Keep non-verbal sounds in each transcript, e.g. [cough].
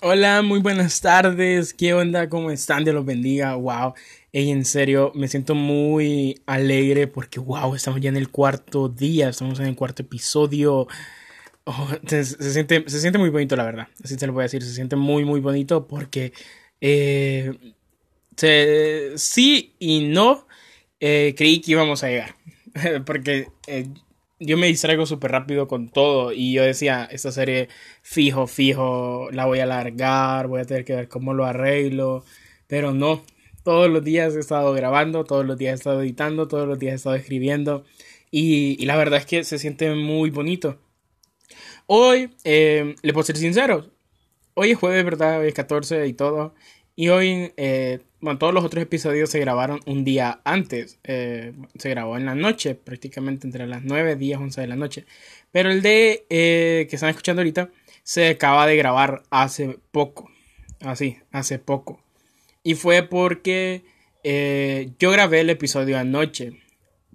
Hola, muy buenas tardes. ¿Qué onda? ¿Cómo están? Dios los bendiga. Wow. Ey, en serio, me siento muy alegre porque, wow, estamos ya en el cuarto día, estamos en el cuarto episodio. Oh, se, siente, se siente muy bonito, la verdad. Así te lo voy a decir. Se siente muy, muy bonito porque eh, sí y no eh, creí que íbamos a llegar. [laughs] porque eh, yo me distraigo súper rápido con todo y yo decía, esta serie fijo, fijo, la voy a alargar, voy a tener que ver cómo lo arreglo, pero no, todos los días he estado grabando, todos los días he estado editando, todos los días he estado escribiendo y, la verdad es que se siente muy bonito. Hoy, eh, le puedo ser sincero, hoy es jueves, ¿verdad? Hoy es 14 y todo. Y hoy, eh, bueno, todos los otros episodios se grabaron un día antes. Eh, se grabó en la noche, prácticamente entre las 9, 10, 11 de la noche. Pero el de eh, que están escuchando ahorita se acaba de grabar hace poco. Así, hace poco. Y fue porque yo grabé el episodio anoche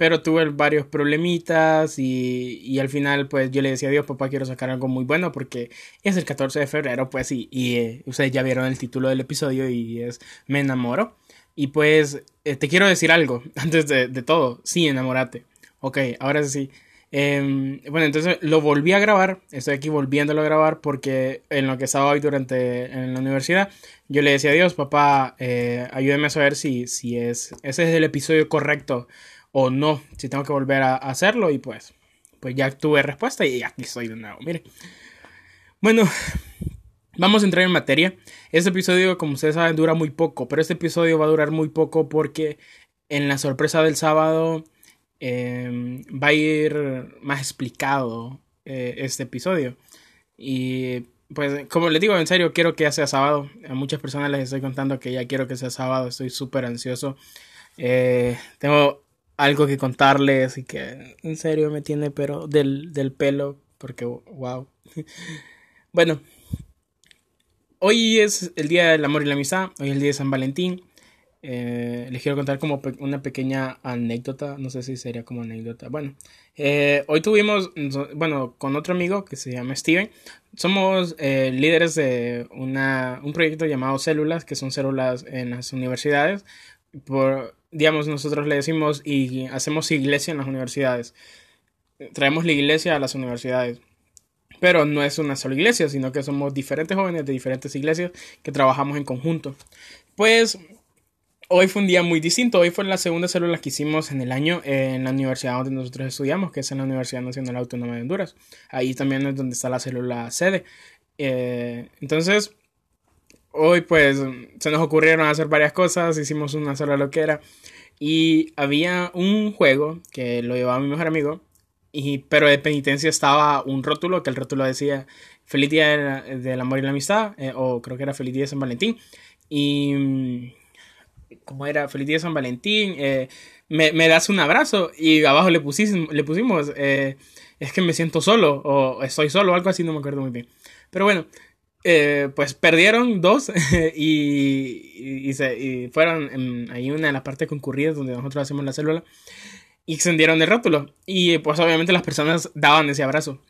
pero tuve varios problemitas y, al final pues yo le decía a Dios, papá, quiero sacar algo muy bueno porque es el 14 de febrero pues y, y eh, ustedes ya vieron el título del episodio y es Me enamoro. Y pues eh, te quiero decir algo [laughs] antes de, todo, sí, enamórate. Ok, ahora sí. Em, bueno, entonces lo volví a grabar, estoy aquí volviéndolo a grabar porque en lo que estaba hoy durante en la universidad, yo le decía a Dios, papá, eh, ayúdeme a saber si, si es, ese es el episodio correcto o no, si tengo que volver a hacerlo y pues, pues ya tuve respuesta y aquí estoy de nuevo, mire. Bueno, vamos a entrar en materia. Este episodio, como ustedes saben, dura muy poco, pero este episodio va a durar muy poco porque en la sorpresa del sábado em, va a ir más explicado eh, este episodio. Y pues, como les digo, en serio, quiero que ya sea sábado. A muchas personas les estoy contando que ya quiero que sea sábado. Estoy súper ansioso. Eh, tengo algo que contarles y que en serio me tiene pero del, del pelo porque wow. [laughs] bueno, hoy es el día del amor y la amistad, hoy es el día de San Valentín. Eh, les quiero contar como una pequeña anécdota, no sé si sería como anécdota. Bueno, eh, hoy tuvimos, bueno, con otro amigo que se llama Steven, somos eh, líderes de una, un proyecto llamado Células, que son células en las universidades. Por, digamos, nosotros le decimos y hacemos iglesia en las universidades. Traemos la iglesia a las universidades. Pero no es una sola iglesia, sino que somos diferentes jóvenes de diferentes iglesias que trabajamos en conjunto. Pues hoy fue un día muy distinto. Hoy fue la segunda célula que hicimos en el año en la universidad donde nosotros estudiamos, que es en la Universidad Nacional Autónoma de Honduras. Ahí también es donde está la célula sede. Eh, entonces, hoy pues se nos ocurrieron hacer varias cosas, hicimos una sola loquera y había un juego que lo llevaba mi mejor amigo, y, pero de penitencia estaba un rótulo que el rótulo decía Feliz Día del Amor y la Amistad, eh, o creo que era Feliz Día de San Valentín. Y mm, como era Feliz Día de San Valentín, eh, me, me, das un abrazo y abajo le pusimos, le pusimos eh, es que me siento solo o estoy solo, algo así, no me acuerdo muy bien. Pero bueno, eh, pues perdieron dos [laughs] y, y, se, y fueron en, ahí una de las partes concurridas donde nosotros hacemos la célula y extendieron el rótulo. Y pues obviamente las personas daban ese abrazo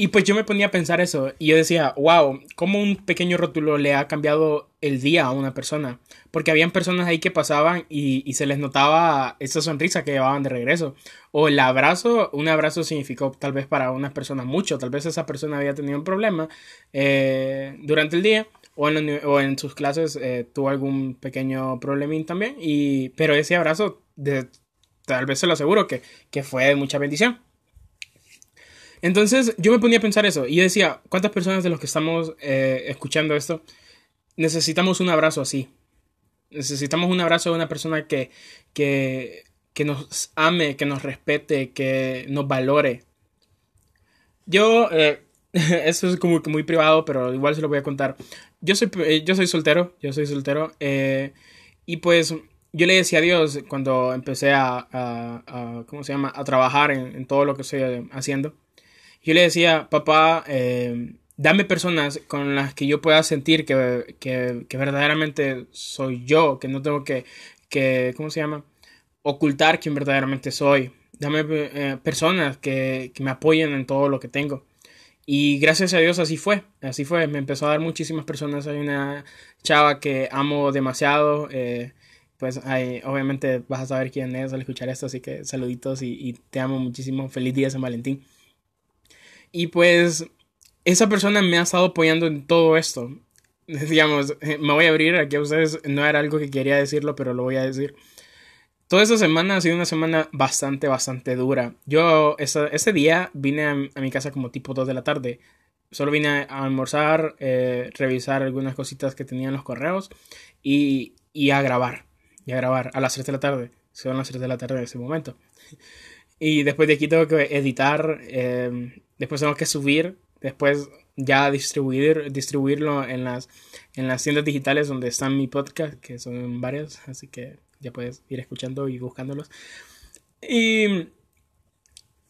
y pues yo me ponía a pensar eso y yo decía, wow, cómo un pequeño rótulo le ha cambiado el día a una persona. Porque habían personas ahí que pasaban y, se les notaba esa sonrisa que llevaban de regreso. O el abrazo, un abrazo significó tal vez para unas personas mucho. Tal vez esa persona había tenido un problema eh, durante el día o en, o en sus clases eh, tuvo algún pequeño problemín también. Y, pero ese abrazo, de, tal vez se lo aseguro que, que fue de mucha bendición. Entonces yo me ponía a pensar eso y yo decía, ¿cuántas personas de los que estamos eh, escuchando esto necesitamos un abrazo así? Necesitamos un abrazo de una persona que, que, que nos ame, que nos respete, que nos valore. Yo, eh, [laughs] eso es como que muy privado, pero igual se lo voy a contar. Yo soy, eh, yo soy soltero, yo soy soltero. y pues yo le decía a Dios cuando empecé a, a, ¿cómo se llama? A trabajar en, en todo lo que estoy haciendo yo le decía, papá, eh, dame personas con las que yo pueda sentir que, que, verdaderamente soy yo, que no tengo que, que, ¿cómo se llama? Ocultar quién verdaderamente soy. Dame eh, personas que, que, me apoyen en todo lo que tengo. Y gracias a Dios así fue, así fue, me empezó a dar muchísimas personas, hay una chava que amo demasiado, eh, pues hay, obviamente vas a saber quién es al escuchar esto, así que saluditos y te amo muchísimo, feliz día San Valentín. Y pues esa persona me ha estado apoyando en todo esto. [laughs] Digamos, eh, me voy a abrir aquí a ustedes, no era algo que quería decirlo, pero lo voy a decir. Toda esa semana ha sido una semana bastante, bastante dura. Yo ese, día vine a, mi casa como tipo 2 de la tarde. Solo vine a almorzar, eh, revisar algunas cositas que tenía en los correos y, y, a grabar. Y a grabar a las 3 de la tarde. Son las 3 de la tarde en ese momento. Y después de aquí tengo que editar, eh, después tengo que subir, después ya distribuir, distribuirlo en las, en las tiendas digitales donde están mi podcast, que son varias, así que ya puedes ir escuchando y buscándolos. Y,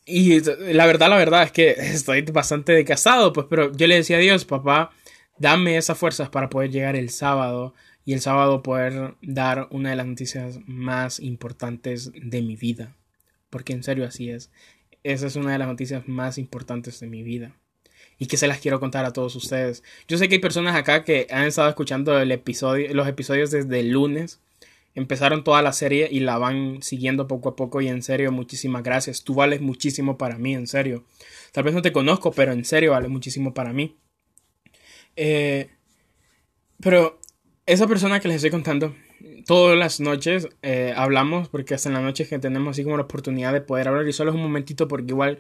y la verdad, la verdad es que estoy bastante desgastado, pues, pero yo le decía a Dios, papá, dame esas fuerzas para poder llegar el sábado y el sábado poder dar una de las noticias más importantes de mi vida. Porque en serio así es. Esa es una de las noticias más importantes de mi vida. Y que se las quiero contar a todos ustedes. Yo sé que hay personas acá que han estado escuchando el episodio, los episodios desde el lunes empezaron toda la serie y la van siguiendo poco a poco y en serio muchísimas gracias. Tú vales muchísimo para mí, en serio. Tal vez no te conozco, pero en serio vale muchísimo para mí. Eh, pero esa persona que les estoy contando, todas las noches eh, hablamos, porque hasta en la noche que tenemos así como la oportunidad de poder hablar y solo es un momentito porque igual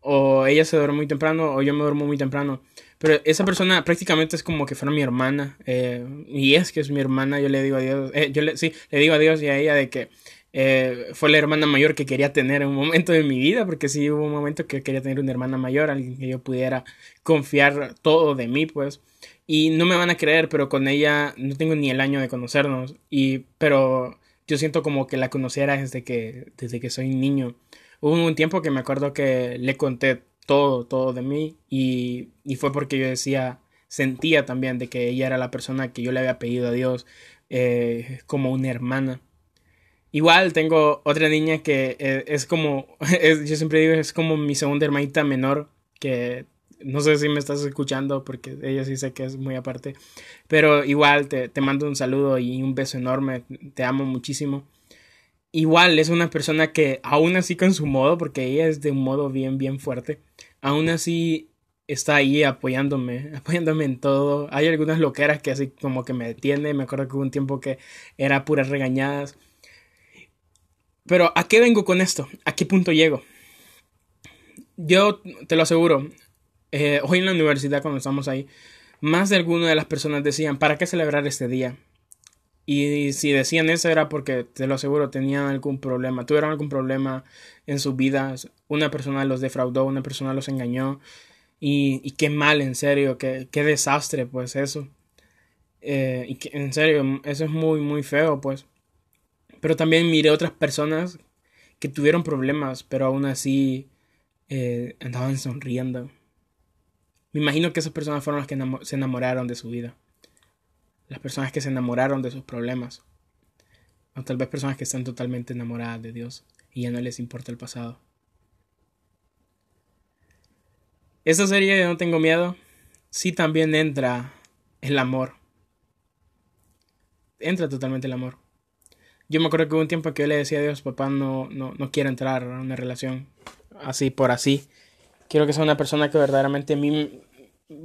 o ella se duerme muy temprano o yo me duermo muy temprano. Pero esa persona prácticamente es como que fuera mi hermana. Eh, y es que es mi hermana. Yo le digo a Dios. Eh, yo le, sí, le digo a Dios y a ella de que eh, fue la hermana mayor que quería tener en un momento de mi vida. Porque sí hubo un momento que quería tener una hermana mayor. Alguien que yo pudiera confiar todo de mí, pues. Y no me van a creer, pero con ella no tengo ni el año de conocernos. Y, pero yo siento como que la conociera desde que, desde que soy niño. Hubo un tiempo que me acuerdo que le conté todo, todo de mí y, y, fue porque yo decía, sentía también de que ella era la persona que yo le había pedido a Dios eh, como una hermana. Igual tengo otra niña que eh, es como, [laughs] yo siempre digo, es como mi segunda hermanita menor, que no sé si me estás escuchando porque ella sí sé que es muy aparte, pero igual te, mando un saludo y un beso enorme, te amo muchísimo igual es una persona que aún así con su modo, porque ella es de un modo bien, bien fuerte, aún así está ahí apoyándome, [laughs] apoyándome en todo. Hay algunas loqueras que así como que me detiene, me acuerdo que hubo un tiempo que era puras regañadas. Pero ¿a qué vengo con esto? ¿A qué punto llego? Yo te lo aseguro, eh, hoy en la universidad cuando estamos ahí, más de alguna de las personas decían, ¿para qué celebrar este día? Y si decían eso era porque, te lo aseguro, tenían algún problema, tuvieron algún problema en sus vidas. Una persona los defraudó, una persona los engañó. Y, qué mal, en serio, qué, desastre, pues eso. Eh, y en serio, eso es muy, muy feo, pues. Pero también miré otras personas que tuvieron problemas, pero aún así eh, andaban sonriendo. Me imagino que esas personas fueron las que se enamoraron de su vida las personas que se enamoraron de sus problemas, o tal vez personas que están totalmente enamoradas de Dios y ya no les importa el pasado. Esta serie de No tengo miedo, sí también entra el amor. Entra totalmente el amor. Yo me acuerdo que hubo un tiempo que yo le decía a Dios, papá, no, no, no quiero entrar a una relación así por así. Quiero que sea una persona que verdaderamente a mí,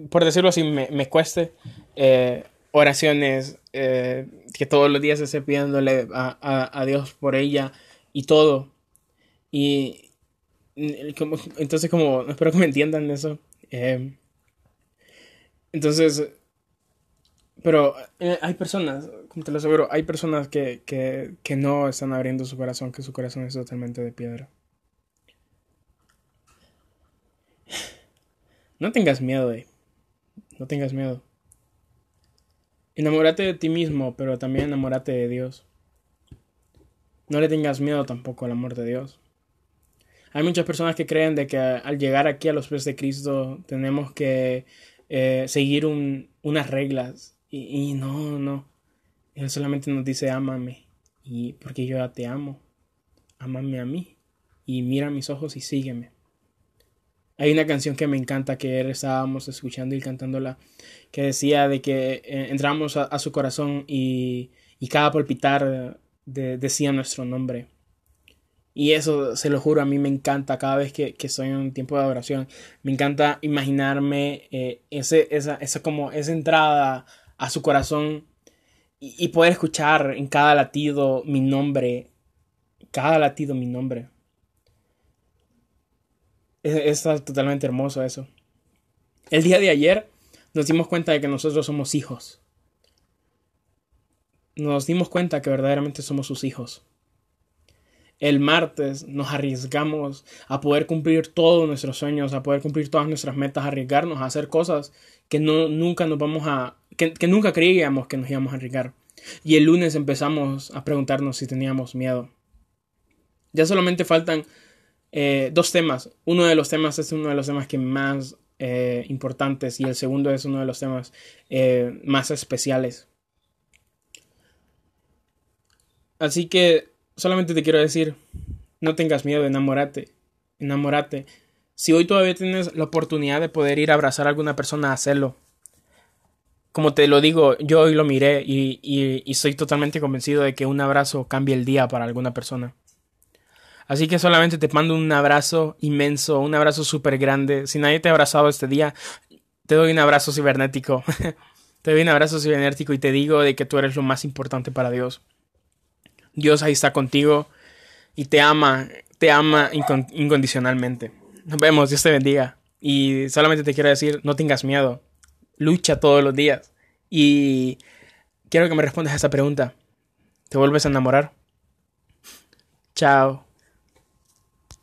por decirlo así, me, me cueste. Eh, oraciones eh, que todos los días esté pidiéndole a, Dios por ella y todo. Y como, entonces como, espero que me entiendan eso. Eh, entonces, pero hay personas, como te lo aseguro, hay personas que, que, que no están abriendo su corazón, que su corazón es totalmente de piedra. No tengas miedo, eh. No tengas miedo. Enamórate de ti mismo, pero también enamórate de Dios. No le tengas miedo tampoco al amor de Dios. Hay muchas personas que creen de que al llegar aquí a los pies de Cristo tenemos que eh, seguir unas reglas. Y, no, no. Él solamente nos dice ámame. Y porque yo ya te amo. Ámame a mí. Y mira mis ojos y sígueme. Hay una canción que me encanta que estábamos escuchando y cantándola, que decía de que eh, entramos a, su corazón y, y cada palpitar decía nuestro nombre. Y eso, se lo juro, a mí me encanta cada vez que, estoy en un tiempo de adoración. Me encanta imaginarme eh, ese, esa, esa, como, esa entrada a su corazón y, y, poder escuchar en cada latido mi nombre. Cada latido mi nombre. Es, totalmente hermoso eso. El día de ayer nos dimos cuenta de que nosotros somos hijos. Nos dimos cuenta que verdaderamente somos sus hijos. El martes nos arriesgamos a poder cumplir todos nuestros sueños, a poder cumplir todas nuestras metas, a arriesgarnos a hacer cosas que no, nunca nos vamos a, que nunca creíamos que nos íbamos a arriesgar. Y el lunes empezamos a preguntarnos si teníamos miedo. Ya solamente faltan eh, dos temas. Uno de los temas es uno de los temas que más eh, importantes y el segundo es uno de los temas eh, más especiales. Así que solamente te quiero decir, no tengas miedo, enamórate, enamórate. Si hoy todavía tienes la oportunidad de poder ir a abrazar a alguna persona, hacerlo. Como te lo digo, yo hoy lo miré y, y, y soy totalmente convencido de que un abrazo cambia el día para alguna persona. Así que solamente te mando un abrazo inmenso, un abrazo súper grande. Si nadie te ha abrazado este día, te doy un abrazo cibernético. [laughs] te doy un abrazo cibernético y te digo de que tú eres lo más importante para Dios. Dios ahí está contigo y te ama, te ama incondicionalmente. Nos vemos, Dios te bendiga. Y solamente te quiero decir, no tengas miedo. Lucha todos los días. Y quiero que me respondas a esa pregunta. ¿Te vuelves a enamorar? Chao.